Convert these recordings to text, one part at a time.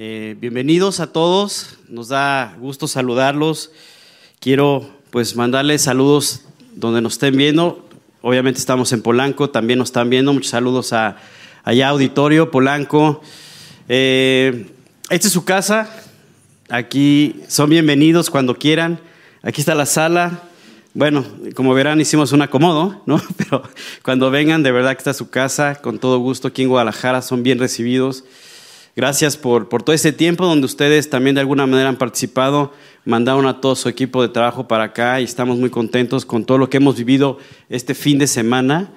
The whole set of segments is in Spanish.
Eh, bienvenidos a todos, nos da gusto saludarlos. Quiero pues mandarles saludos donde nos estén viendo. Obviamente estamos en Polanco, también nos están viendo. Muchos saludos a allá auditorio, Polanco. Eh, esta es su casa. Aquí son bienvenidos cuando quieran. Aquí está la sala. Bueno, como verán, hicimos un acomodo, ¿no? Pero cuando vengan, de verdad que está su casa, con todo gusto aquí en Guadalajara, son bien recibidos. Gracias por, por todo este tiempo donde ustedes también de alguna manera han participado, mandaron a todo su equipo de trabajo para acá y estamos muy contentos con todo lo que hemos vivido este fin de semana.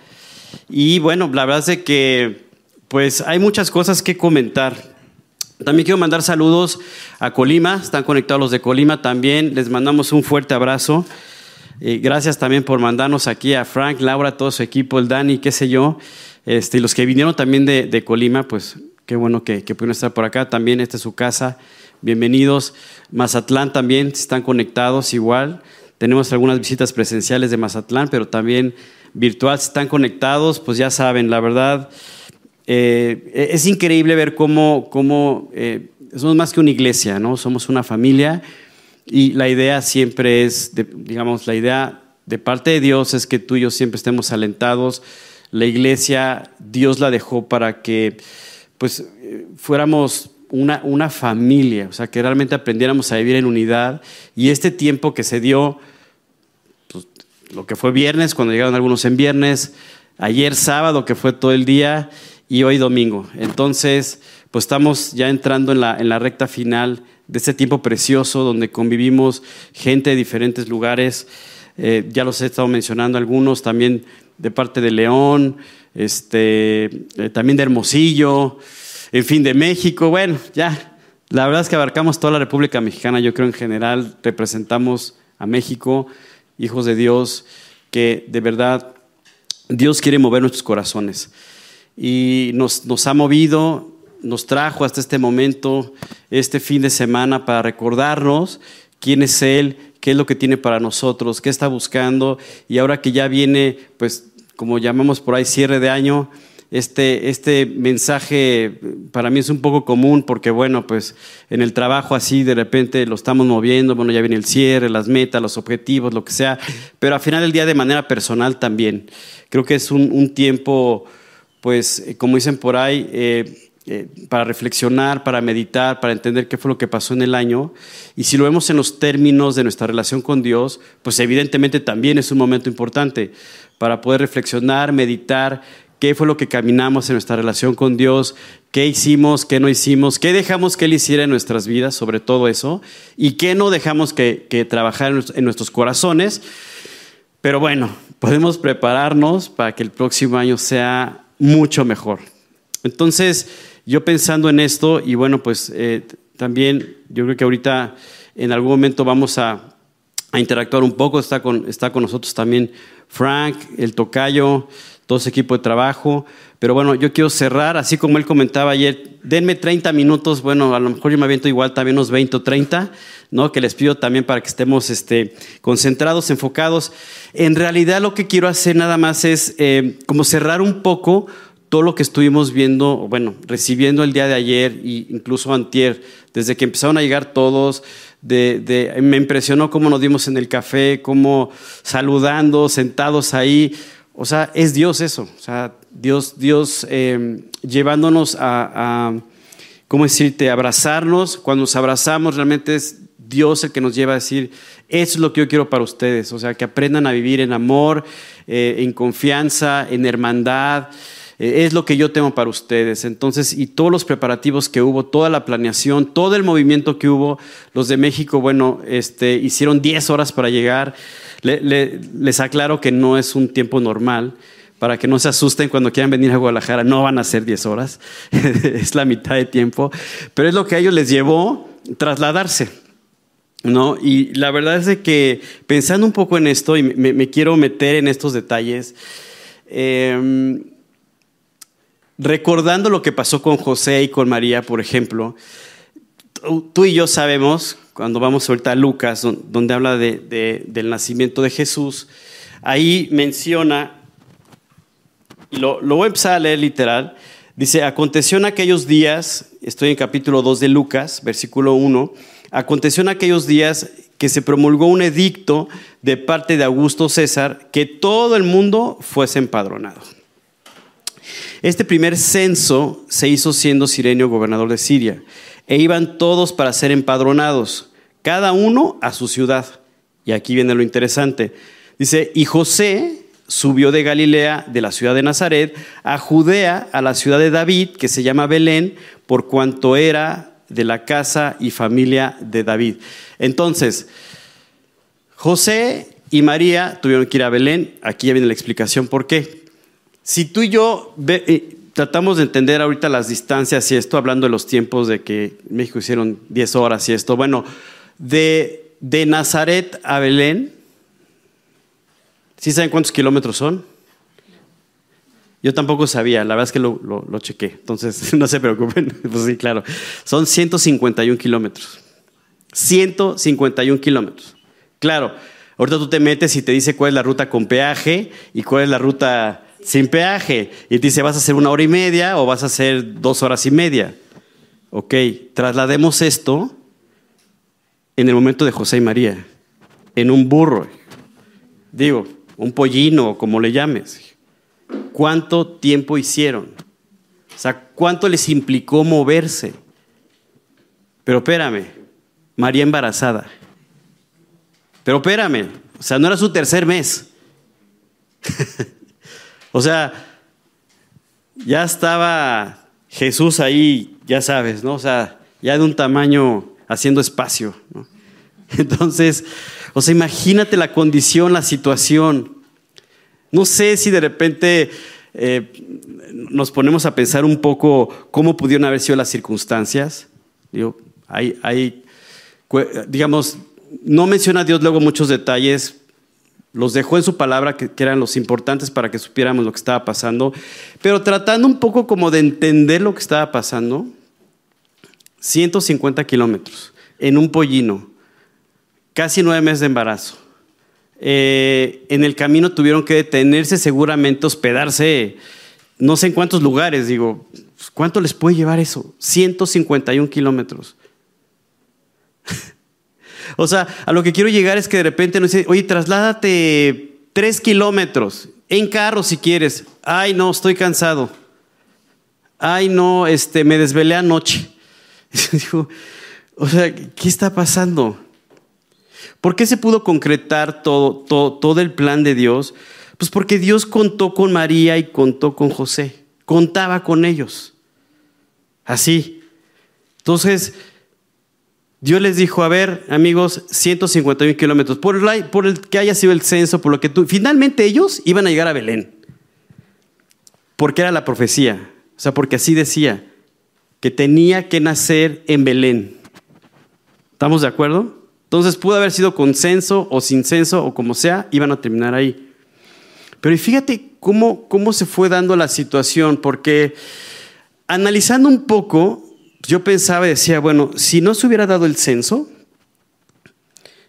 Y bueno, la verdad es que pues hay muchas cosas que comentar. También quiero mandar saludos a Colima, están conectados los de Colima también, les mandamos un fuerte abrazo. Eh, gracias también por mandarnos aquí a Frank, Laura, todo su equipo, el Dani, qué sé yo. Este, los que vinieron también de Colima, pues qué bueno que, que, pudieron estar por acá. También esta es su casa. Bienvenidos. Mazatlán también están conectados igual. Tenemos algunas visitas presenciales de Mazatlán, pero también virtual están conectados. Pues ya saben, la verdad, eh, es increíble ver cómo, cómo eh, somos más que una iglesia, ¿no? Somos una familia y la idea siempre es, digamos, la idea de parte de Dios es que tú y yo siempre estemos alentados. La iglesia, Dios la dejó para que pues fuéramos una, una familia, o sea, que realmente aprendiéramos a vivir en unidad. Y este tiempo que se dio, pues, lo que fue viernes, cuando llegaron algunos en viernes, ayer sábado, que fue todo el día, y hoy domingo. Entonces, pues estamos ya entrando en la, en la recta final de este tiempo precioso donde convivimos gente de diferentes lugares. Eh, ya los he estado mencionando algunos, también de parte de León, este, eh, también de Hermosillo, en fin, de México. Bueno, ya, la verdad es que abarcamos toda la República Mexicana, yo creo en general representamos a México, hijos de Dios, que de verdad Dios quiere mover nuestros corazones. Y nos, nos ha movido, nos trajo hasta este momento, este fin de semana, para recordarnos quién es Él, qué es lo que tiene para nosotros, qué está buscando. Y ahora que ya viene, pues, como llamamos por ahí, cierre de año, este, este mensaje para mí es un poco común porque, bueno, pues en el trabajo así de repente lo estamos moviendo, bueno, ya viene el cierre, las metas, los objetivos, lo que sea, pero al final del día de manera personal también. Creo que es un, tiempo, pues, como dicen por ahí, eh, eh, para reflexionar, para meditar, para entender qué fue lo que pasó en el año. Y si lo vemos en los términos de nuestra relación con Dios, pues evidentemente también es un momento importante para poder reflexionar, meditar qué fue lo que caminamos en nuestra relación con Dios, qué hicimos, qué no hicimos, qué dejamos que Él hiciera en nuestras vidas, sobre todo eso, y qué no dejamos que, que trabajara en nuestros corazones. Pero bueno, podemos prepararnos para que el próximo año sea mucho mejor. Entonces, yo pensando en esto, y bueno, pues eh, también yo creo que ahorita en algún momento vamos a, a interactuar un poco, está con, está con nosotros también Frank, el tocayo, todo ese equipo de trabajo. Pero bueno, yo quiero cerrar, así como él comentaba ayer, denme 30 minutos, bueno, a lo mejor yo me aviento igual también unos 20 o 30, ¿no? Que les pido también para que estemos este, concentrados, enfocados. En realidad lo que quiero hacer nada más es eh, como cerrar un poco todo lo que estuvimos viendo, bueno, recibiendo el día de ayer e incluso antier, desde que empezaron a llegar todos, de, de, me impresionó cómo nos dimos en el café, cómo saludando, sentados ahí. O sea, es Dios eso. O sea, Dios, Dios eh, llevándonos a, a, ¿cómo decirte?, abrazarnos. Cuando nos abrazamos, realmente es Dios el que nos lleva a decir, eso es lo que yo quiero para ustedes. O sea, que aprendan a vivir en amor, eh, en confianza, en hermandad. Eh, es lo que yo tengo para ustedes. Entonces, y todos los preparativos que hubo, toda la planeación, todo el movimiento que hubo, los de México, bueno, este, hicieron 10 horas para llegar. Le, le, les aclaro que no es un tiempo normal para que no se asusten cuando quieran venir a Guadalajara, no van a ser 10 horas, es la mitad de tiempo, pero es lo que a ellos les llevó trasladarse. ¿no? Y la verdad es que pensando un poco en esto, y me, me quiero meter en estos detalles, eh, recordando lo que pasó con José y con María, por ejemplo, tú y yo sabemos, cuando vamos ahorita a Lucas, donde habla de, de, del nacimiento de Jesús, ahí menciona, lo, lo, voy a empezar a leer literal, Dice, aconteció en aquellos días, estoy en capítulo 2 de Lucas, versículo 1, aconteció en aquellos días que se promulgó un edicto de parte de Augusto César que todo el mundo fuese empadronado. Este primer censo se hizo siendo Sirenio gobernador de Siria, e iban todos para ser empadronados, cada uno a su ciudad. Y aquí viene lo interesante. Dice, y José subió de Galilea, de la ciudad de Nazaret, a Judea, a la ciudad de David, que se llama Belén, por cuanto era de la casa y familia de David. Entonces, José y María tuvieron que ir a Belén. Aquí ya viene la explicación por qué. Si tú y yo eh, tratamos de entender ahorita las distancias y esto, hablando de los tiempos de que México hicieron 10 horas y esto, bueno, de, de Nazaret a Belén, ¿sí saben cuántos kilómetros son? Yo tampoco sabía, la verdad es que lo, lo, lo chequé, entonces no se preocupen, pues sí, claro, son 151 kilómetros. 151 kilómetros. Claro, ahorita tú te metes y te dice cuál es la ruta con peaje y cuál es la ruta sin peaje. Y te dice, ¿vas a hacer una hora y media o vas a hacer dos horas y media? Ok, traslademos esto en el momento de José y María, en un burro, digo, un pollino, como le llames. ¿Cuánto tiempo hicieron? O sea, ¿cuánto les implicó moverse? Pero espérame, María embarazada. Pero espérame, o sea, no era su tercer mes. o sea, ya estaba Jesús ahí, ya sabes, ¿no? O sea, ya de un tamaño haciendo espacio. ¿no? Entonces, o sea, imagínate la condición, la situación. No sé si de repente eh, nos ponemos a pensar un poco cómo pudieron haber sido las circunstancias. Digo, hay, digamos, no menciona Dios luego muchos detalles, los dejó en su palabra que, eran los importantes para que supiéramos lo que estaba pasando, pero tratando un poco como de entender lo que estaba pasando, 150 kilómetros en un pollino, casi nueve meses de embarazo. Eh, en el camino tuvieron que detenerse, seguramente hospedarse, no sé en cuántos lugares, digo, ¿cuánto les puede llevar eso? 151 kilómetros. o sea, a lo que quiero llegar es que de repente nos dice, oye, trasládate tres kilómetros, en carro si quieres. Ay, no, estoy cansado. Ay, no, este, me desvelé anoche. Digo, o sea, ¿qué está pasando? ¿Por qué se pudo concretar todo, todo, todo, el plan de Dios? Pues porque Dios contó con María y contó con José. Contaba con ellos. Así. Entonces, Dios les dijo, a ver, amigos, 151 kilómetros, por, por el que haya sido el censo, por lo que tú... Finalmente ellos iban a llegar a Belén. Porque era la profecía. O sea, porque así decía, que tenía que nacer en Belén. ¿Estamos de acuerdo? Entonces pudo haber sido con censo o sin censo o como sea, iban a terminar ahí. Pero fíjate cómo, cómo se fue dando la situación, porque analizando un poco, yo pensaba y decía, bueno, si no se hubiera dado el censo,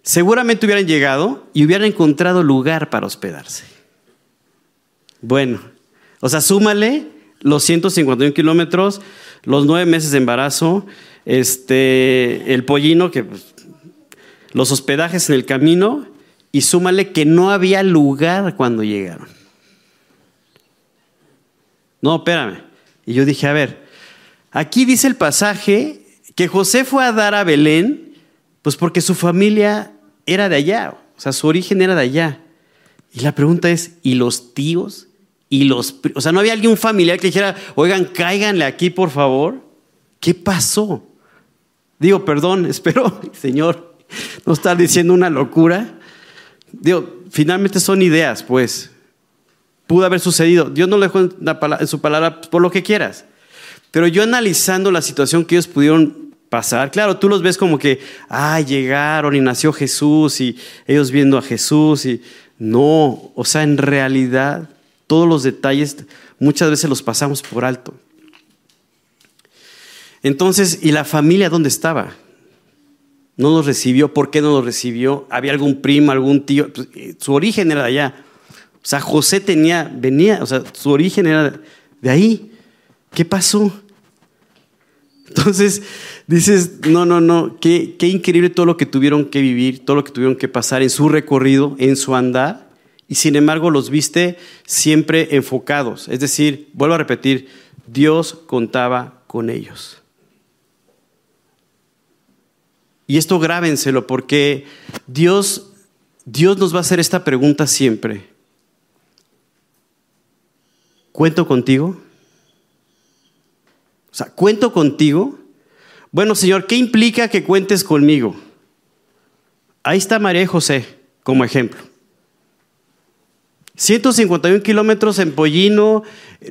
seguramente hubieran llegado y hubieran encontrado lugar para hospedarse. Bueno, o sea, súmale los 151 kilómetros, los nueve meses de embarazo, este, el pollino que pues, los hospedajes en el camino y súmale que no había lugar cuando llegaron. No, espérame. Y yo dije, a ver, aquí dice el pasaje que José fue a dar a Belén, pues porque su familia era de allá, o sea, su origen era de allá. Y la pregunta es, ¿y los tíos? ¿Y los, o sea, no había alguien familiar que dijera, oigan, cáiganle aquí, por favor? ¿Qué pasó? Digo, perdón, espero, Señor, no estar diciendo una locura. Digo, finalmente son ideas, pues. Pudo haber sucedido. Dios no lo dejó en, su palabra por lo que quieras. Pero yo analizando la situación que ellos pudieron pasar, claro, tú los ves como que, ah, llegaron y nació Jesús y ellos viendo a Jesús y no, o sea, en realidad todos los detalles muchas veces los pasamos por alto. Entonces, ¿y la familia dónde estaba? no los recibió. ¿Por qué no los recibió? ¿Había algún primo, algún tío? Pues, eh, su origen era de allá. O sea, José tenía, venía, o sea, su origen era de ahí. ¿Qué pasó? Entonces dices, no, no, no, qué, qué increíble todo lo que tuvieron que vivir, todo lo que tuvieron que pasar en su recorrido, en su andar, y sin embargo los viste siempre enfocados. Es decir, vuelvo a repetir, Dios contaba con ellos. Y esto grábenselo porque Dios, Dios nos va a hacer esta pregunta siempre. ¿Cuento contigo? O sea, ¿cuento contigo? Bueno, Señor, ¿qué implica que cuentes conmigo? Ahí está María y José como ejemplo. 151 kilómetros en Pollino,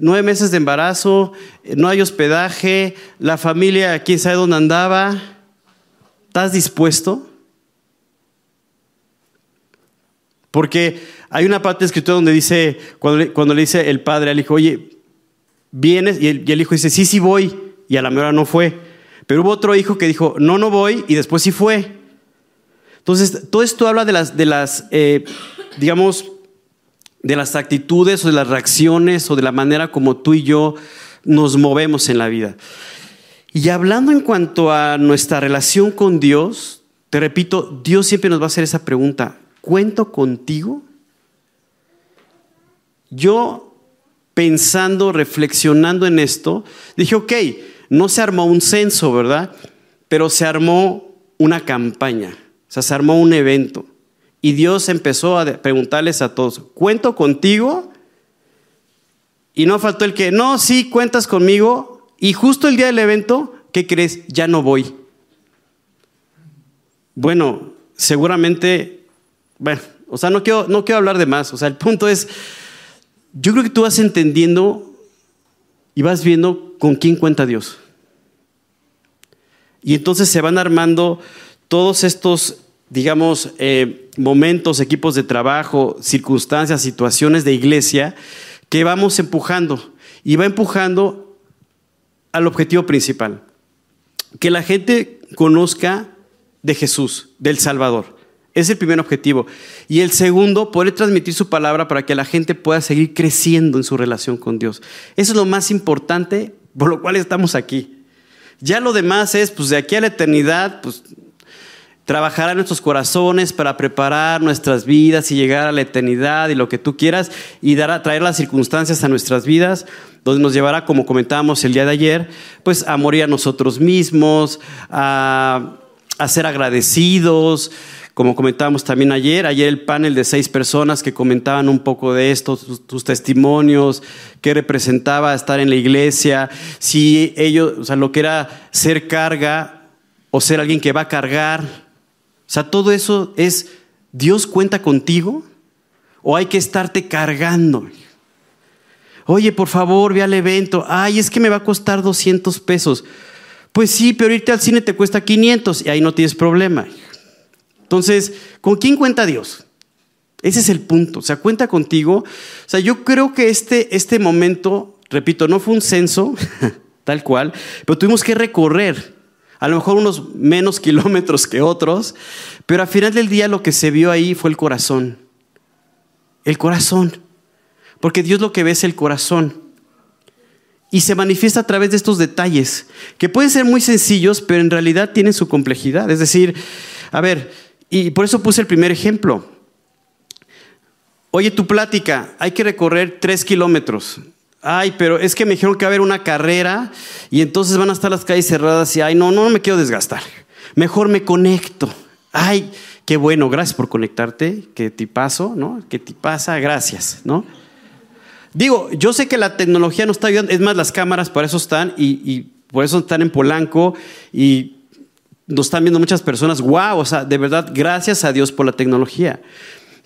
nueve meses de embarazo, no hay hospedaje, la familia, quién sabe dónde andaba. ¿Estás dispuesto? Porque hay una parte de escritura donde dice, cuando, le dice el padre al hijo, oye, ¿vienes? Y el, hijo dice, sí, sí voy. Y a la mejor no fue. Pero hubo otro hijo que dijo, no, no voy, y después sí fue. Entonces, todo esto habla de las, de las eh, digamos, de las actitudes o de las reacciones o de la manera como tú y yo nos movemos en la vida. Y hablando en cuanto a nuestra relación con Dios, te repito, Dios siempre nos va a hacer esa pregunta, ¿cuento contigo? Yo pensando, reflexionando en esto, dije, ok, no se armó un censo, ¿verdad? Pero se armó una campaña, o sea, se armó un evento. Y Dios empezó a preguntarles a todos, ¿cuento contigo? Y no faltó el que, no, sí, cuentas conmigo, y justo el día del evento, ¿qué crees? Ya no voy. Bueno, seguramente, bueno, o sea, no quiero, no quiero hablar de más. O sea, el punto es, yo creo que tú vas entendiendo y vas viendo con quién cuenta Dios. Y entonces se van armando todos estos, digamos, eh, momentos, equipos de trabajo, circunstancias, situaciones de iglesia que vamos empujando. Y va empujando al objetivo principal, que la gente conozca de Jesús, del Salvador. Es el primer objetivo. Y el segundo, poder transmitir su palabra para que la gente pueda seguir creciendo en su relación con Dios. Eso es lo más importante por lo cual estamos aquí. Ya lo demás es, pues de aquí a la eternidad, pues trabajará en nuestros corazones para preparar nuestras vidas y llegar a la eternidad y lo que tú quieras y traer las circunstancias a nuestras vidas, donde nos llevará, como comentábamos el día de ayer, pues a morir a nosotros mismos, a, ser agradecidos, como comentábamos también ayer, ayer el panel de seis personas que comentaban un poco de esto, tus, testimonios, qué representaba estar en la iglesia, si ellos, o sea, lo que era ser carga o ser alguien que va a cargar, o sea, todo eso es, ¿Dios cuenta contigo? ¿O hay que estarte cargando? Oye, por favor, ve al evento. Ay, es que me va a costar 200 pesos. Pues sí, pero irte al cine te cuesta 500 y ahí no tienes problema. Entonces, ¿con quién cuenta Dios? Ese es el punto. O sea, cuenta contigo. O sea, yo creo que este, este momento, repito, no fue un censo, tal cual, pero tuvimos que recorrer a lo mejor unos menos kilómetros que otros, pero al final del día lo que se vio ahí fue el corazón. El corazón. Porque Dios lo que ve es el corazón. Y se manifiesta a través de estos detalles, que pueden ser muy sencillos, pero en realidad tienen su complejidad. Es decir, a ver, y por eso puse el primer ejemplo. Oye, tu plática, hay que recorrer tres kilómetros. Ay, pero es que me dijeron que va a haber una carrera y entonces van a estar las calles cerradas y ay, no, no me quiero desgastar. Mejor me conecto. Ay, qué bueno, gracias por conectarte, que te paso, ¿no? Que te pasa, gracias, ¿no? Digo, yo sé que la tecnología no está ayudando, es más, las cámaras para eso están y por eso están en Polanco y nos están viendo muchas personas. Wow, o sea, de verdad, gracias a Dios por la tecnología.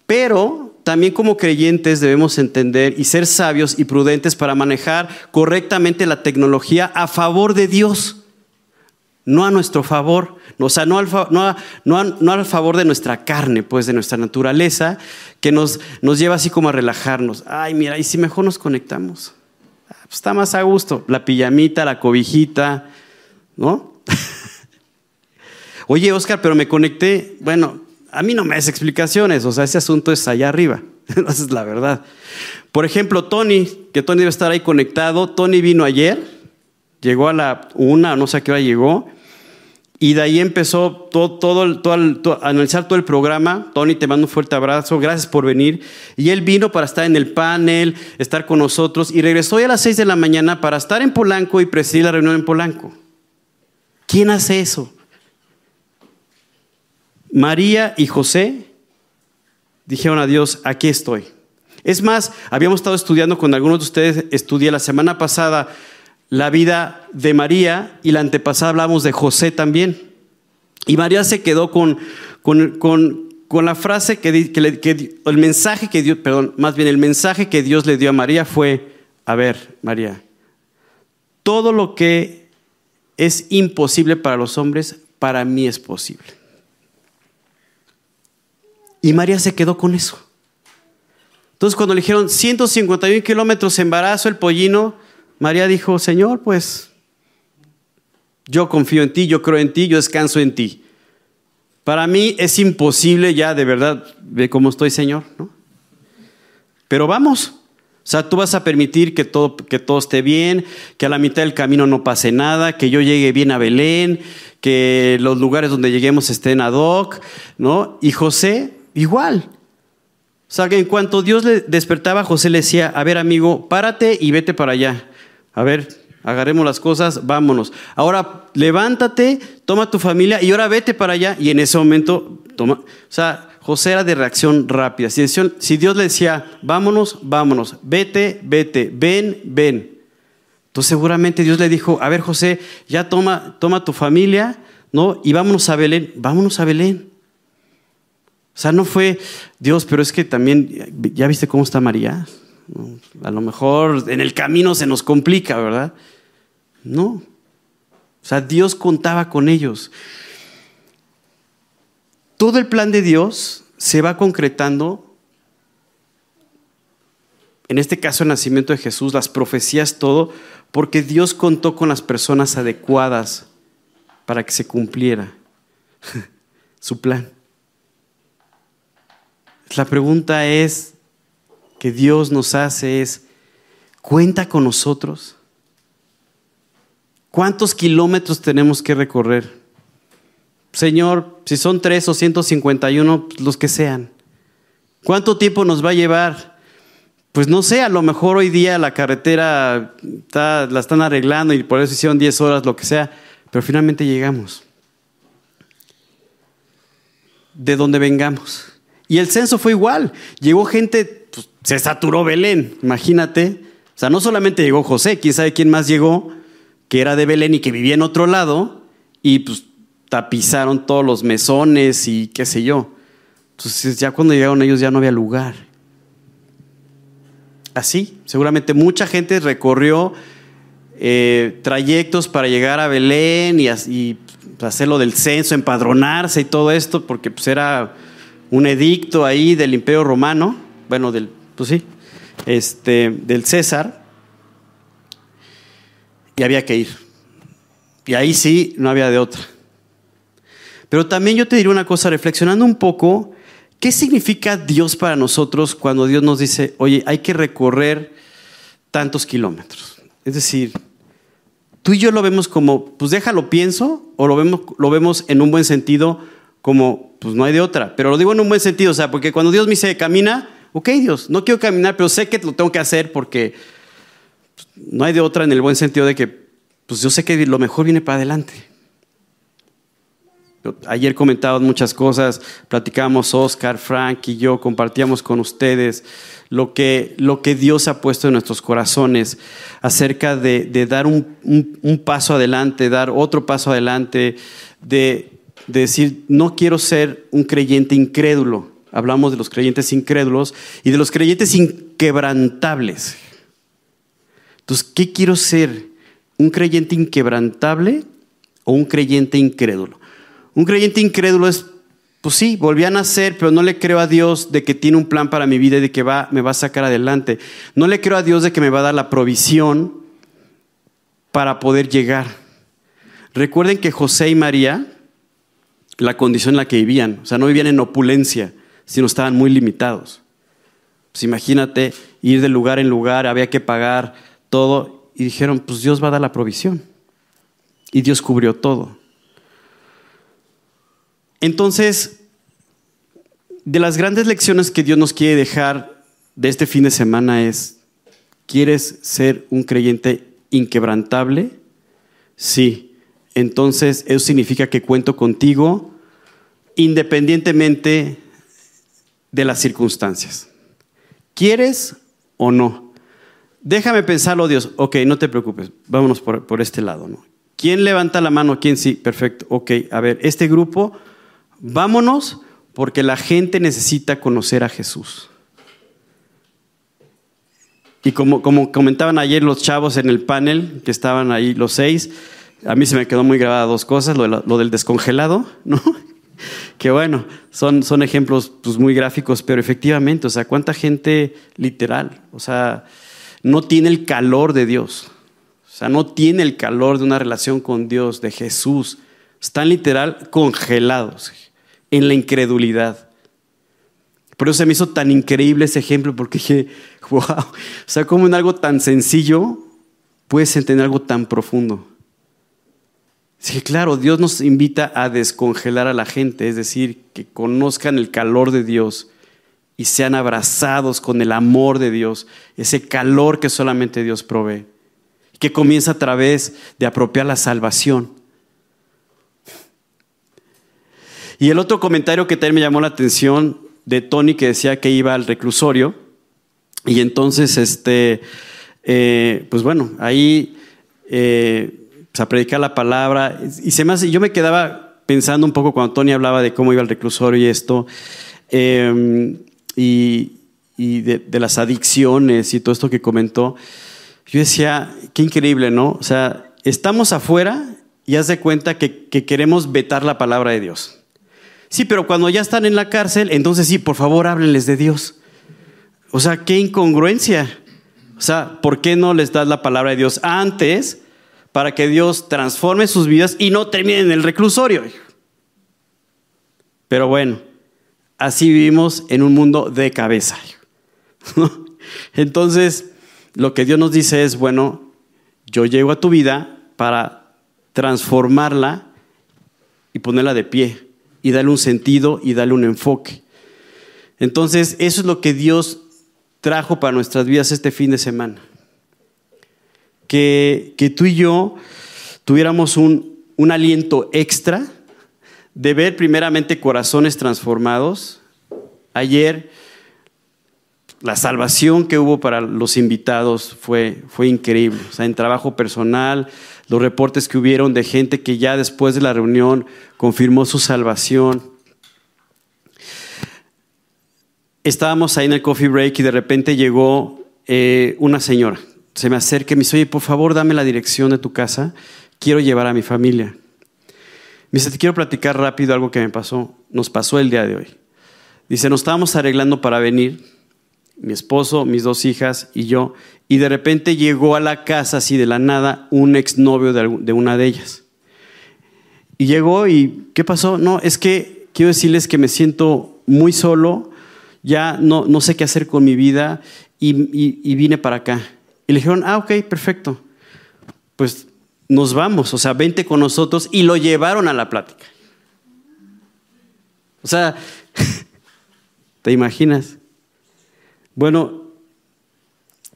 Pero también como creyentes debemos entender y ser sabios y prudentes para manejar correctamente la tecnología a favor de Dios, no a nuestro favor, o sea, no al, no, al favor de nuestra carne, pues de nuestra naturaleza, que nos, nos lleva así como a relajarnos. Ay, mira, y si mejor nos conectamos. Ah, pues está más a gusto, la pijamita, la cobijita, ¿no? Oye, Oscar, pero me conecté, bueno, a mí no me das explicaciones, o sea, ese asunto es allá arriba, esa es la verdad. Por ejemplo, Tony, que Tony debe estar ahí conectado, Tony vino ayer, llegó a la una, no sé a qué hora llegó, y de ahí empezó todo, todo, todo, a analizar todo el programa. Tony, te mando un fuerte abrazo, gracias por venir. Y él vino para estar en el panel, estar con nosotros, y regresó ya a las seis de la mañana para estar en Polanco y presidir la reunión en Polanco. ¿Quién hace eso? María y José dijeron a Dios, aquí estoy. Es más, habíamos estado estudiando con algunos de ustedes, estudié la semana pasada la vida de María y la antepasada hablamos de José también. Y María se quedó con, con, la frase que, que, el mensaje que Dios, perdón, más bien el mensaje que Dios le dio a María fue, a ver, María, todo lo que es imposible para los hombres, para mí es posible. Y María se quedó con eso. Entonces cuando le dijeron 151 kilómetros embarazo el pollino, María dijo, Señor, pues yo confío en ti, yo creo en ti, yo descanso en ti. Para mí es imposible ya, de verdad, ve cómo estoy, Señor, ¿no? Pero vamos. O sea, tú vas a permitir que todo, que todo esté bien, que a la mitad del camino no pase nada, que yo llegue bien a Belén, que los lugares donde lleguemos estén ad hoc, ¿no? Y José, igual. O sea, que en cuanto Dios le despertaba, José le decía, a ver amigo, párate y vete para allá. A ver, agarremos las cosas, vámonos. Ahora levántate, toma tu familia y ahora vete para allá. Y en ese momento, toma. O sea, José era de reacción rápida. Si, Dios le decía, vámonos, vámonos, vete, vete, ven, ven. Entonces seguramente Dios le dijo, a ver José, ya toma, toma tu familia, ¿no? Y vámonos a Belén, vámonos a Belén. O sea, no fue Dios, pero es que también, ¿ya viste cómo está María? A lo mejor en el camino se nos complica, ¿verdad? No. O sea, Dios contaba con ellos. Todo el plan de Dios se va concretando, en este caso el nacimiento de Jesús, las profecías, todo, porque Dios contó con las personas adecuadas para que se cumpliera su plan. La pregunta es, que Dios nos hace es, cuenta con nosotros. ¿Cuántos kilómetros tenemos que recorrer? Señor, si son tres o 151, pues, los que sean. ¿Cuánto tiempo nos va a llevar? Pues no sé, a lo mejor hoy día la carretera la están arreglando y por eso hicieron 10 horas, lo que sea, pero finalmente llegamos. De donde vengamos. Y el censo fue igual. Llegó gente pues, se saturó Belén, imagínate. O sea, no solamente llegó José, quién sabe quién más llegó, que era de Belén y que vivía en otro lado, y pues tapizaron todos los mesones y qué sé yo. Entonces ya cuando llegaron ellos ya no había lugar. Así, seguramente mucha gente recorrió eh, trayectos para llegar a Belén y, y hacer lo del censo, empadronarse y todo esto, porque pues era un edicto ahí del Imperio Romano bueno, del, pues sí, este, del César, y había que ir. Y ahí sí, no había de otra. Pero también yo te diré una cosa, reflexionando un poco, ¿qué significa Dios para nosotros cuando Dios nos dice, oye, hay que recorrer tantos kilómetros? Es decir, tú y yo lo vemos como, pues déjalo pienso, o lo vemos, lo vemos en un buen sentido, como, pues no hay de otra. Pero lo digo en un buen sentido, o sea, porque cuando Dios me dice, camina, ok Dios, no quiero caminar, pero sé que lo tengo que hacer porque no hay de otra en el buen sentido de que, pues yo sé que lo mejor viene para adelante. Ayer comentamos muchas cosas, platicamos Oscar, Frank y yo, compartíamos con ustedes lo que, lo que Dios ha puesto en nuestros corazones acerca de, dar un, paso adelante, dar otro paso adelante, de, de decir, no quiero ser un creyente incrédulo, hablamos de los creyentes incrédulos y de los creyentes inquebrantables. Entonces, ¿qué quiero ser? ¿Un creyente inquebrantable o un creyente incrédulo? Un creyente incrédulo es, pues sí, volví a nacer, pero no le creo a Dios de que tiene un plan para mi vida y de que va, me va a sacar adelante. No le creo a Dios de que me va a dar la provisión para poder llegar. Recuerden que José y María, la condición en la que vivían, o sea, no vivían en opulencia, sino estaban muy limitados. Pues imagínate ir de lugar en lugar, había que pagar todo y dijeron, pues Dios va a dar la provisión. y Dios cubrió todo. Entonces, de las grandes lecciones que Dios nos quiere dejar de este fin de semana es, ¿quieres ser un creyente inquebrantable? Sí. Entonces, eso significa que cuento contigo independientemente de las circunstancias. ¿Quieres o no? Déjame pensarlo, Dios. Ok, no te preocupes. Vámonos por, por este lado. ¿no? ¿Quién levanta la mano? ¿Quién sí? Perfecto. Ok, a ver, este grupo, vámonos porque la gente necesita conocer a Jesús. Y como, como comentaban ayer los chavos en el panel, que estaban ahí los seis, a mí se me quedó muy grabada dos cosas, lo, del descongelado, ¿no? que bueno, son, son ejemplos pues, muy gráficos, pero efectivamente, o sea, cuánta gente literal, o sea, no tiene el calor de Dios, o sea, no tiene el calor de una relación con Dios, de Jesús, están literal congelados en la incredulidad. Por eso se me hizo tan increíble ese ejemplo, porque dije, wow, o sea, como en algo tan sencillo puedes entender algo tan profundo. Sí, claro, Dios nos invita a descongelar a la gente, es decir, que conozcan el calor de Dios y sean abrazados con el amor de Dios, ese calor que solamente Dios provee, que comienza a través de apropiar la salvación. Y el otro comentario que también me llamó la atención de Tony que decía que iba al reclusorio y entonces, este, eh, pues bueno, ahí... Eh, a predicar la palabra. Y se me hace, yo me quedaba pensando un poco cuando Tony hablaba de cómo iba el reclusorio y esto, em, y, de, las adicciones y todo esto que comentó. Yo decía, qué increíble, ¿no? O sea, estamos afuera y haz de cuenta que, que queremos vetar la palabra de Dios. Sí, pero cuando ya están en la cárcel, entonces sí, por favor, háblenles de Dios. O sea, qué incongruencia. O sea, ¿por qué no les das la palabra de Dios antes? Para que Dios transforme sus vidas y no terminen en el reclusorio. Pero bueno, así vivimos en un mundo de cabeza. Entonces, lo que Dios nos dice es, bueno, yo llego a tu vida para transformarla y ponerla de pie y darle un sentido y darle un enfoque. Entonces, eso es lo que Dios trajo para nuestras vidas este fin de semana que, tú y yo tuviéramos un, un aliento extra de ver primeramente corazones transformados. Ayer la salvación que hubo para los invitados fue, fue increíble. O sea, en trabajo personal, los reportes que hubieron de gente que ya después de la reunión confirmó su salvación. Estábamos ahí en el coffee break y de repente llegó eh, una señora se me acerca y me dice, oye, por favor, dame la dirección de tu casa, quiero llevar a mi familia. Me dice, te quiero platicar rápido algo que me pasó, nos pasó el día de hoy. Dice, nos estábamos arreglando para venir, mi esposo, mis dos hijas y yo, y de repente llegó a la casa así de la nada un exnovio de, una de ellas. Y llegó y, ¿qué pasó? No, es que quiero decirles que me siento muy solo, ya no, no sé qué hacer con mi vida y vine para acá. Y le dijeron, ah, ok, perfecto. Pues nos vamos, o sea, vente con nosotros y lo llevaron a la plática. O sea, ¿te imaginas? Bueno,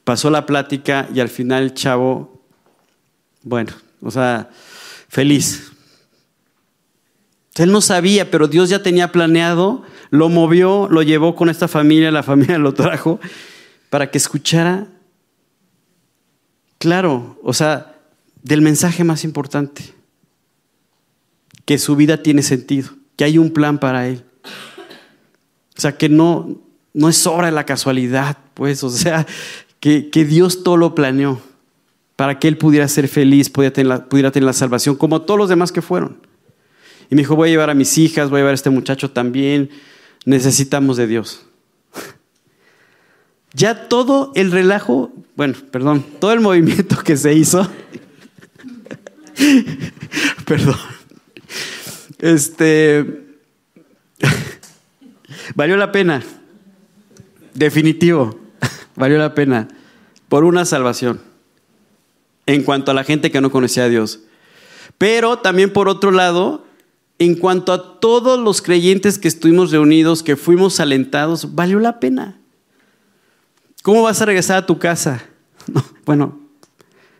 pasó la plática y al final el chavo, bueno, o sea, feliz. Él no sabía, pero Dios ya tenía planeado, lo movió, lo llevó con esta familia, la familia lo trajo, para que escuchara claro, o sea, del mensaje más importante, que su vida tiene sentido, que hay un plan para él. O sea, que no, no es obra de la casualidad, pues, o sea, que, Dios todo lo planeó para que él pudiera ser feliz, pudiera tener, la, pudiera tener la salvación, como todos los demás que fueron. Y me dijo, voy a llevar a mis hijas, voy a llevar a este muchacho también, necesitamos de Dios. Ya todo el relajo, bueno, perdón, todo el movimiento que se hizo, perdón, este, valió la pena, definitivo, valió la pena, por una salvación, en cuanto a la gente que no conocía a Dios. Pero también por otro lado, en cuanto a todos los creyentes que estuvimos reunidos, que fuimos alentados, valió la pena. ¿Cómo vas a regresar a tu casa? bueno,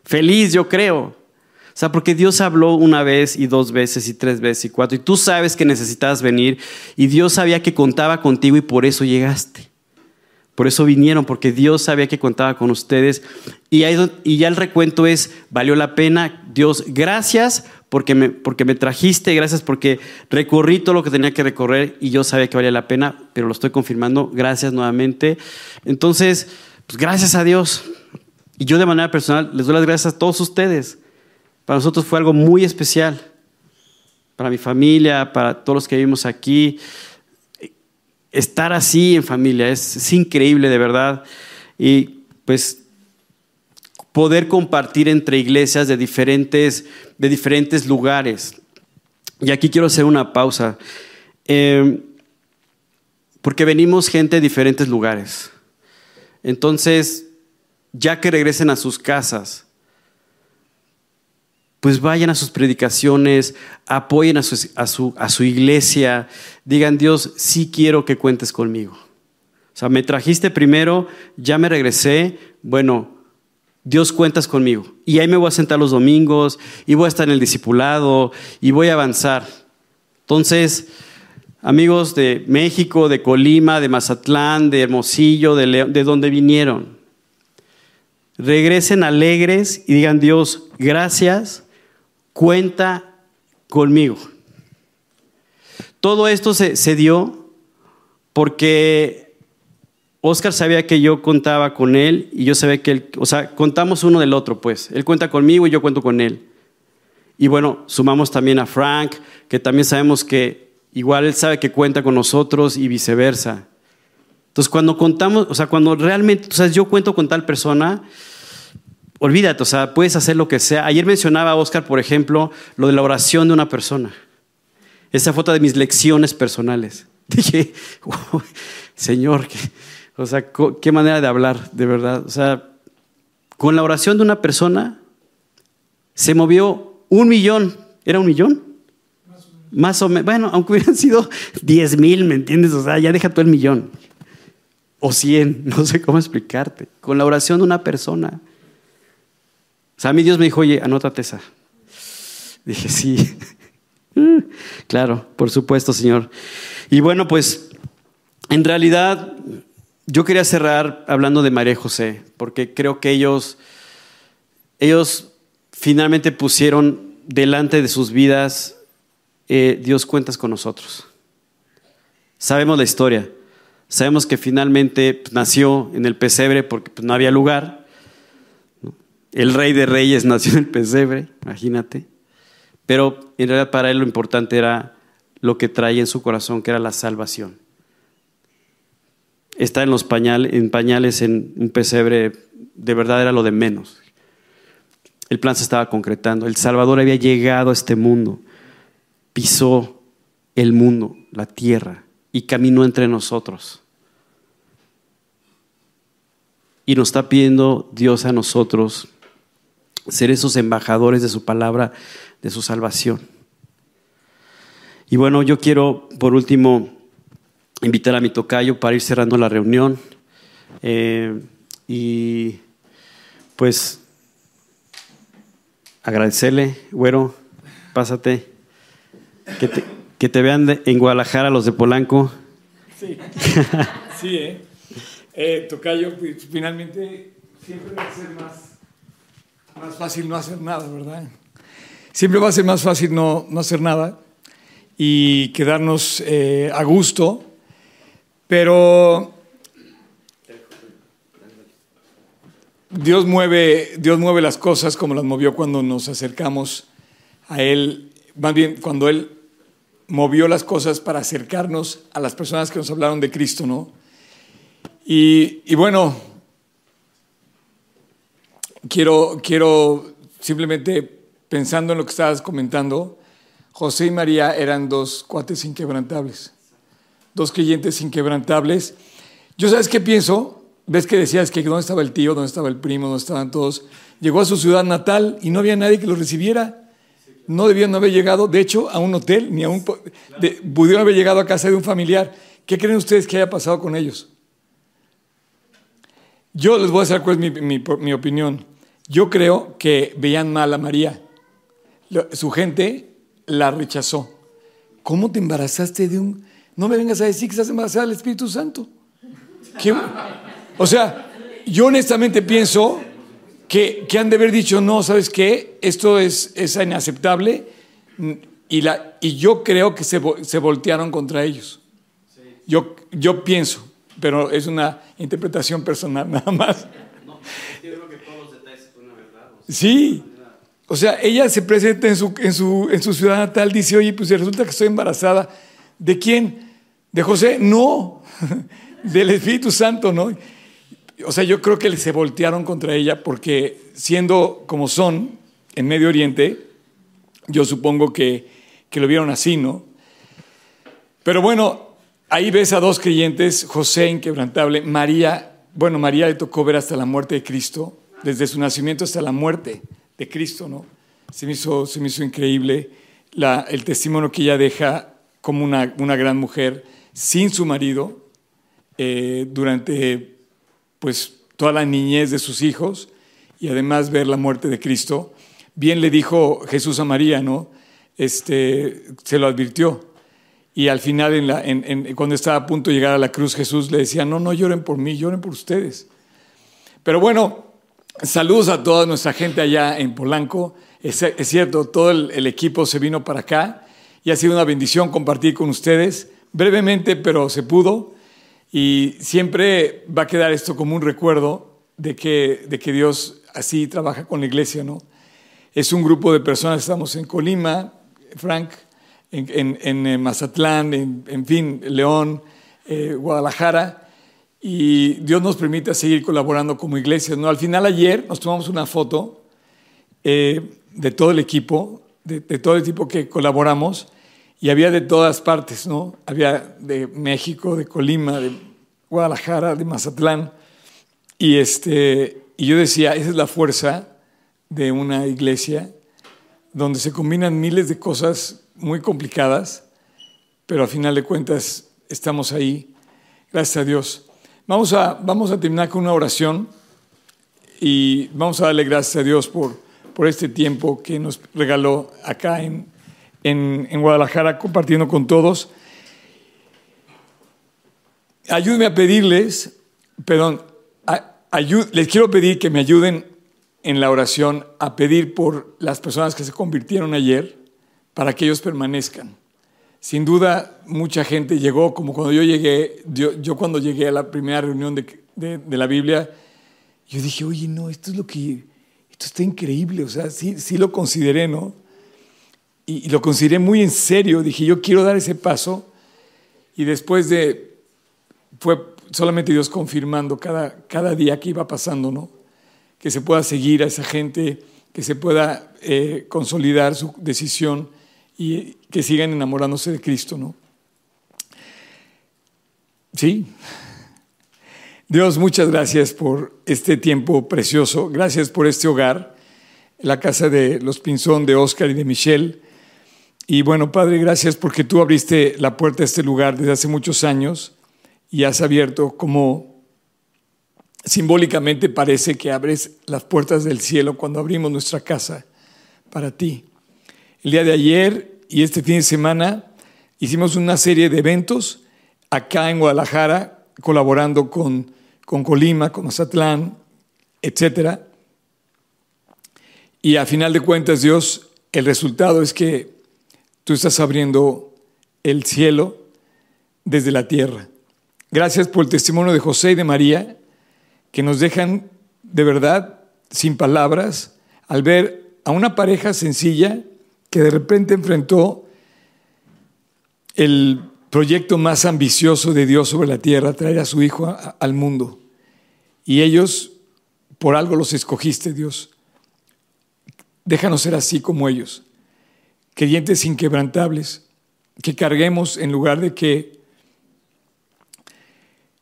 feliz yo creo. O sea, porque Dios habló una vez y dos veces y tres veces y cuatro, y tú sabes que necesitabas venir, y Dios sabía que contaba contigo y por eso llegaste. Por eso vinieron, porque Dios sabía que contaba con ustedes. Y, y ya el recuento es, valió la pena. Dios, gracias porque me, porque me trajiste, gracias porque recorrí todo lo que tenía que recorrer y yo sabía que valía la pena, pero lo estoy confirmando, gracias nuevamente. Entonces, pues gracias a Dios. Y yo de manera personal les doy las gracias a todos ustedes. Para nosotros fue algo muy especial, para mi familia, para todos los que vivimos aquí. Estar así en familia es, es increíble de verdad. Y pues poder compartir entre iglesias de diferentes, de diferentes lugares. Y aquí quiero hacer una pausa, em, porque venimos gente de diferentes lugares. Entonces, ya que regresen a sus casas, pues vayan a sus predicaciones, apoyen a su, a su, a su iglesia, digan, Dios, sí quiero que cuentes conmigo. O sea, me trajiste primero, ya me regresé, bueno, Dios cuentas conmigo. Y ahí me voy a sentar los domingos y voy a estar en el discipulado y voy a avanzar. Entonces, amigos de México, de Colima, de Mazatlán, de Hermosillo, de León, de donde vinieron, regresen alegres y digan Dios, gracias, cuenta conmigo. Todo esto se, se dio porque Oscar sabía que yo contaba con él y yo sabía que él, o sea, contamos uno del otro, pues. Él cuenta conmigo y yo cuento con él. Y bueno, sumamos también a Frank, que también sabemos que igual él sabe que cuenta con nosotros y viceversa. Entonces, cuando contamos, o sea, cuando realmente, o sea, yo cuento con tal persona, olvídate, o sea, puedes hacer lo que sea. Ayer mencionaba a Oscar, por ejemplo, lo de la oración de una persona. Esa foto de mis lecciones personales. Dije, Señor, que o sea, qué manera de hablar, de verdad. O sea, con la oración de una persona se movió un millón. ¿Era un millón? Más o menos. Bueno, aunque hubieran sido diez mil, ¿me entiendes? O sea, ya deja todo el millón. O cien, no sé cómo explicarte. Con la oración de una persona. O sea, a mí Dios me dijo, oye, anótate esa. Dije, sí. claro, por supuesto, Señor. Y bueno, pues en realidad yo quería cerrar hablando de María José, porque creo que ellos, ellos finalmente pusieron delante de sus vidas, eh, Dios cuentas con nosotros. Sabemos la historia, sabemos que finalmente pues, nació en el pesebre porque pues, no había lugar. El rey de reyes nació en el pesebre, imagínate. Pero en realidad para él lo importante era lo que traía en su corazón, que era la salvación estar en los pañales, en pañales en un pesebre, de verdad era lo de menos. El plan se estaba concretando. El Salvador había llegado a este mundo, pisó el mundo, la tierra, y caminó entre nosotros. Y nos está pidiendo Dios a nosotros ser esos embajadores de su palabra, de su salvación. Y bueno, yo quiero, por último, invitar a mi tocayo para ir cerrando la reunión. Eh, y pues agradecerle, güero, pásate. Que te, que te vean en Guadalajara los de Polanco. Sí, sí, ¿eh? eh tocayo, pues, finalmente siempre va a ser más, más fácil no hacer nada, ¿verdad? Siempre va a ser más fácil no, no hacer nada y quedarnos eh, a gusto pero Dios mueve, Dios mueve las cosas como las movió cuando nos acercamos a Él, más bien cuando Él movió las cosas para acercarnos a las personas que nos hablaron de Cristo, ¿no? Y, y bueno, quiero, quiero simplemente pensando en lo que estabas comentando, José y María eran dos cuates inquebrantables dos creyentes inquebrantables. Yo sabes qué pienso, ves que decías que dónde estaba el tío, dónde estaba el primo, dónde estaban todos. Llegó a su ciudad natal y no había nadie que lo recibiera. no debían haber llegado, de hecho, a un hotel, ni a un... pudieron haber llegado a casa de un familiar. ¿Qué creen ustedes que haya pasado con ellos? Yo les voy a decir cuál es mi, opinión. Yo creo que veían mal a María. Su gente la rechazó. ¿Cómo te embarazaste de un... No me vengas a decir que estás embarazada del Espíritu Santo. O sea, yo honestamente pienso que, han de haber dicho, no, ¿sabes qué? Esto es, es inaceptable. Y, la, y yo creo que se, se voltearon contra ellos. Yo, yo pienso, pero es una interpretación personal nada más. No, yo creo que todos los detalles son una verdad. sí. O sea, ella se presenta en su, en, su, en su ciudad natal, dice, oye, pues resulta que estoy embarazada. ¿De quién? ¿De José? No, del Espíritu Santo, ¿no? o sea, yo creo que se voltearon contra ella porque siendo como son en Medio Oriente, yo supongo que, que lo vieron así, ¿no? Pero bueno, ahí ves a dos creyentes, José inquebrantable, María, bueno, María le tocó ver hasta la muerte de Cristo, desde su nacimiento hasta la muerte de Cristo, ¿no? Se me hizo, se hizo increíble el testimonio que ella deja como una, una gran mujer sin su marido eh, durante pues toda la niñez de sus hijos y además ver la muerte de Cristo. Bien le dijo Jesús a María, ¿no? Este, se lo advirtió. Y al final, en la, en, cuando estaba a punto de llegar a la cruz, Jesús le decía, no, no lloren por mí, lloren por ustedes. Pero bueno, saludos a toda nuestra gente allá en Polanco. Es, es cierto, todo el, el, equipo se vino para acá y ha sido una bendición compartir con ustedes, brevemente, pero se pudo. Y siempre va a quedar esto como un recuerdo de que, de que Dios así trabaja con la iglesia, ¿no? Es un grupo de personas, estamos en Colima, Frank, en, en, en Mazatlán, en, en, fin, León, eh, Guadalajara, y Dios nos permite seguir colaborando como iglesia, ¿no? Al final ayer nos tomamos una foto eh, de todo el equipo, de, de todo el equipo que colaboramos, y había de todas partes, ¿no? Había de México, de Colima, de Guadalajara, de Mazatlán. Y, este, y yo decía, esa es la fuerza de una iglesia donde se combinan miles de cosas muy complicadas, pero al final de cuentas estamos ahí, gracias a Dios. Vamos a, vamos a terminar con una oración y vamos a darle gracias a Dios por, por este tiempo que nos regaló acá en, en, Guadalajara compartiendo con todos. Ayúdenme a pedirles, perdón, les quiero pedir que me ayuden en la oración a pedir por las personas que se convirtieron ayer para que ellos permanezcan. Sin duda, mucha gente llegó, como cuando yo llegué, yo, cuando llegué a la primera reunión de, de, la Biblia, yo dije, oye, no, esto es lo que, esto está increíble, o sea, sí, sí lo consideré, ¿no? Y, lo consideré muy en serio. Dije, yo quiero dar ese paso. Y después de, fue solamente Dios confirmando cada, cada día que iba pasando, ¿no? Que se pueda seguir a esa gente, que se pueda eh, consolidar su decisión y que sigan enamorándose de Cristo, ¿no? Sí. Dios, muchas gracias por este tiempo precioso. Gracias por este hogar, la casa de los Pinzón, de Oscar y de Michelle. Y bueno, Padre, gracias porque tú abriste la puerta a este lugar desde hace muchos años y has abierto como simbólicamente parece que abres las puertas del cielo cuando abrimos nuestra casa para ti. El día de ayer y este fin de semana hicimos una serie de eventos acá en Guadalajara, colaborando con, con Colima, con Mazatlán, etc. Y a final de cuentas, Dios, el resultado es que Tú estás abriendo el cielo desde la tierra. Gracias por el testimonio de José y de María, que nos dejan de verdad sin palabras al ver a una pareja sencilla que de repente enfrentó el proyecto más ambicioso de Dios sobre la tierra, traer a su hijo al mundo. Y ellos, por algo los escogiste, Dios. Déjanos ser así como ellos creyentes inquebrantables, que carguemos en lugar de que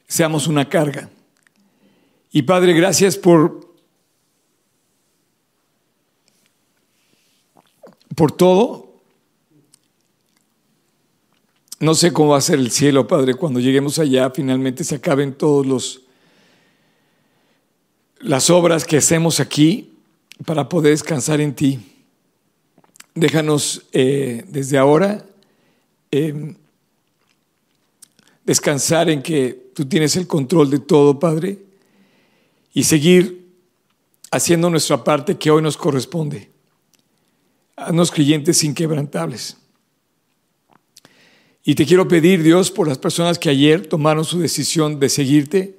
seamos una carga. Y Padre, gracias por, por todo. No sé cómo va a ser el cielo, Padre, cuando lleguemos allá, finalmente se acaben todos los las obras que hacemos aquí para poder descansar en ti. Déjanos eh, desde ahora em, descansar en que tú tienes el control de todo, Padre, y seguir haciendo nuestra parte que hoy nos corresponde. Haznos creyentes inquebrantables. Y te quiero pedir, Dios, por las personas que ayer tomaron su decisión de seguirte,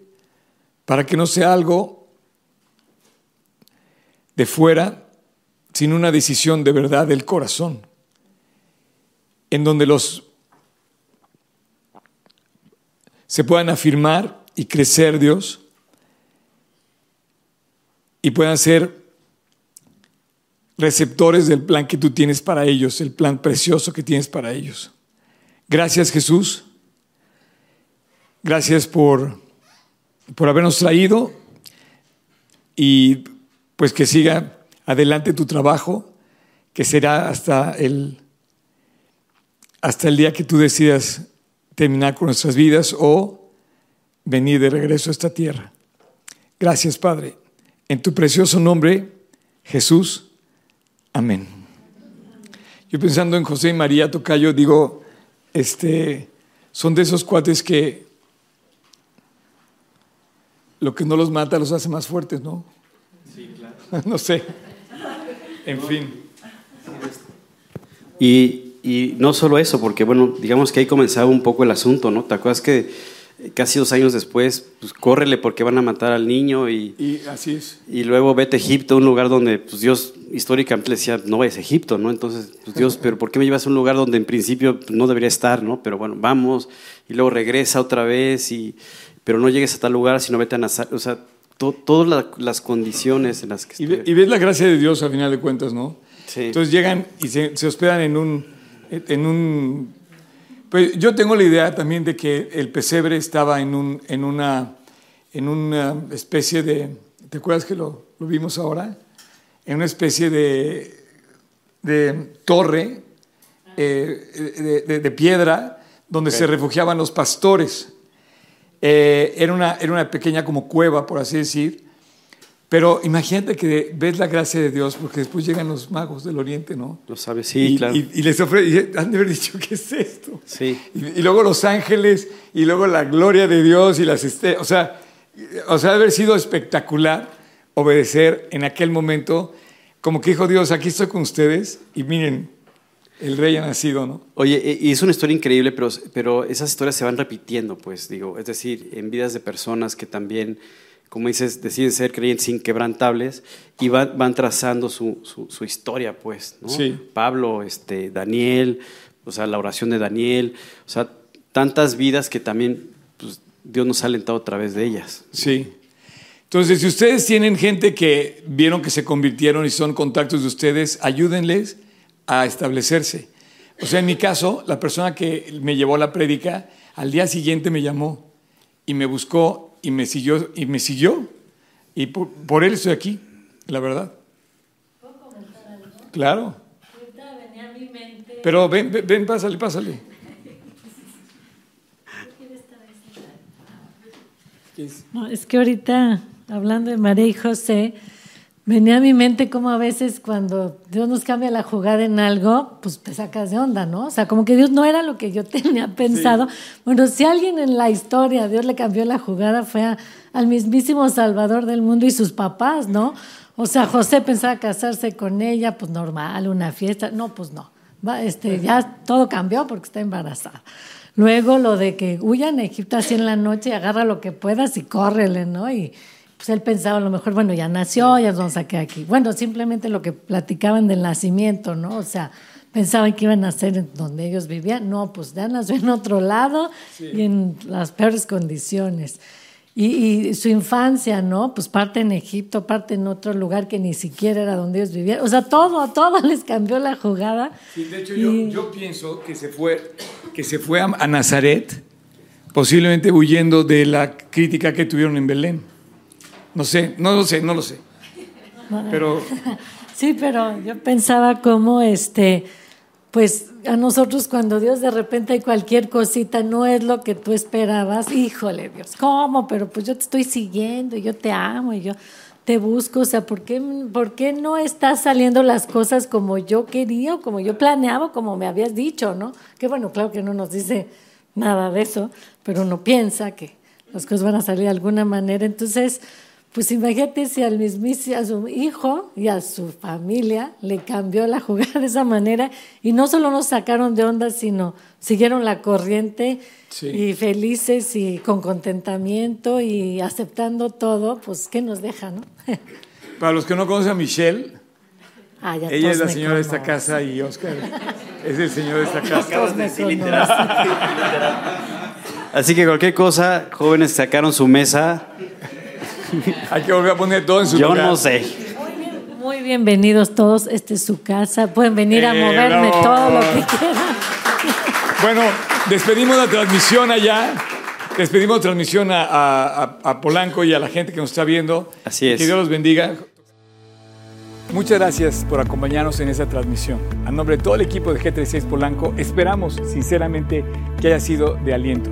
para que no sea algo de fuera, sino una decisión de verdad del corazón, en donde los se puedan afirmar y crecer, Dios, y puedan ser receptores del plan que tú tienes para ellos, el plan precioso que tienes para ellos. Gracias Jesús. Gracias por, por habernos traído y pues que siga adelante tu trabajo, que será hasta el, hasta el día que tú decidas terminar con nuestras vidas o venir de regreso a esta tierra. Gracias Padre. En tu precioso nombre, Jesús. Amén. Yo pensando en José y María Tocayo, digo, este, son de esos cuates que lo que no los mata los hace más fuertes, ¿no? Sí, claro. no sé. En fin. Y, y, no solo eso, porque bueno, digamos que ahí comenzaba un poco el asunto, ¿no? ¿Te acuerdas que casi dos años después, pues córrele porque van a matar al niño y, y así es. Y luego vete a Egipto, un lugar donde pues, Dios históricamente decía, no vayas a Egipto, ¿no? Entonces, pues, Dios, pero ¿por qué me llevas a un lugar donde en principio no debería estar, ¿no? Pero bueno, vamos, y luego regresa otra vez, y, pero no llegues a tal lugar, sino vete a Nazaret, o sea, to, todas las condiciones en las que... Y, ve, y, ves la gracia de Dios al final de cuentas, ¿no? Sí. Entonces llegan y se, se hospedan en un, en un pues yo tengo la idea también de que el pesebre estaba en, un, en, una, en una especie de, ¿te acuerdas que lo, lo vimos ahora? En una especie de, de torre eh, de, de, de, piedra donde okay. se refugiaban los pastores. Eh, era, una, era una pequeña como cueva, por así decir. Pero imagínate que ves la gracia de Dios, porque después llegan los magos del Oriente, ¿no? Lo sabes, sí, y, claro. Y, y les ofrecen, han de haber dicho, ¿qué es esto? Sí. Y, y, luego los ángeles, y luego la gloria de Dios y las estrellas. O sea, o sea, haber sido espectacular obedecer en aquel momento, como que dijo Dios, aquí estoy con ustedes, y miren, el rey ha nacido, ¿no? Oye, y es una historia increíble, pero, pero esas historias se van repitiendo, pues, digo, es decir, en vidas de personas que también como dices, deciden ser creyentes inquebrantables y van, van trazando su, su, su, historia, pues, ¿no? Sí. Pablo, este, Daniel, o sea, la oración de Daniel, o sea, tantas vidas que también pues, Dios nos ha alentado a través de ellas. Sí. Entonces, si ustedes tienen gente que vieron que se convirtieron y son contactos de ustedes, ayúdenles a establecerse. O sea, en mi caso, la persona que me llevó la prédica, al día siguiente me llamó y me buscó y me siguió y me siguió y por, él estoy aquí, la verdad. ¿Puedo comentar algo? Claro. Venía a mi mente. Pero ven, ven, ven pásale, pásale. No, es que ahorita, hablando de María y José, venía a mi mente como a veces cuando Dios nos cambia la jugada en algo, pues te sacas de onda, ¿no? O sea, como que Dios no era lo que yo tenía pensado. Sí. Bueno, si alguien en la historia Dios le cambió la jugada fue a, al mismísimo Salvador del mundo y sus papás, ¿no? O sea, José pensaba casarse con ella, pues normal, una fiesta. No, pues no. Va, este, ya todo cambió porque está embarazada. Luego lo de que huyan a Egipto así en la noche, agarra lo que puedas y córrele, ¿no? Y, pues él pensaba a lo mejor, bueno, ya nació, ya nos vamos a quedar aquí. Bueno, simplemente lo que platicaban del nacimiento, ¿no? O sea, pensaban que iban a nacer donde ellos vivían. No, pues ya nació en otro lado sí. y en las peores condiciones. Y, y, su infancia, ¿no? Pues parte en Egipto, parte en otro lugar que ni siquiera era donde ellos vivían. O sea, todo, todo les cambió la jugada. Sí, de hecho, y... yo, yo, pienso que se fue, que se fue a, a Nazaret, posiblemente huyendo de la crítica que tuvieron en Belén. No sé, no lo sé, no lo sé. Pero Sí, pero yo pensaba como este, pues a nosotros cuando Dios de repente hay cualquier cosita, no es lo que tú esperabas, híjole Dios, ¿cómo? Pero pues yo te estoy siguiendo yo te amo y yo te busco, o sea, ¿por qué, ¿por qué no están saliendo las cosas como yo quería como yo planeaba, como me habías dicho, ¿no? Que bueno, claro que no nos dice nada de eso, pero uno piensa que las cosas van a salir de alguna manera. Entonces, pues imagínate si al mismísimo, a su hijo y a su familia le cambió la jugada de esa manera y no solo nos sacaron de onda, sino siguieron la corriente y felices y con contentamiento y aceptando todo, pues ¿qué nos deja, no? Para los que no conocen a Michelle, ah, ella es la señora de esta casa y Oscar es el señor de esta casa. Así que cualquier cosa, jóvenes sacaron su mesa Hay que volver a poner todo en su Yo no sé. Muy, bienvenidos todos. Esta es su casa. Pueden venir a eh, moverme todo lo que quieran. Bueno, despedimos la transmisión allá. Despedimos la transmisión a, Polanco y a la gente que nos está viendo. Así es. Que Dios los bendiga. Muchas gracias por acompañarnos en esta transmisión. A nombre de todo el equipo de G36 Polanco, esperamos sinceramente que haya sido de aliento.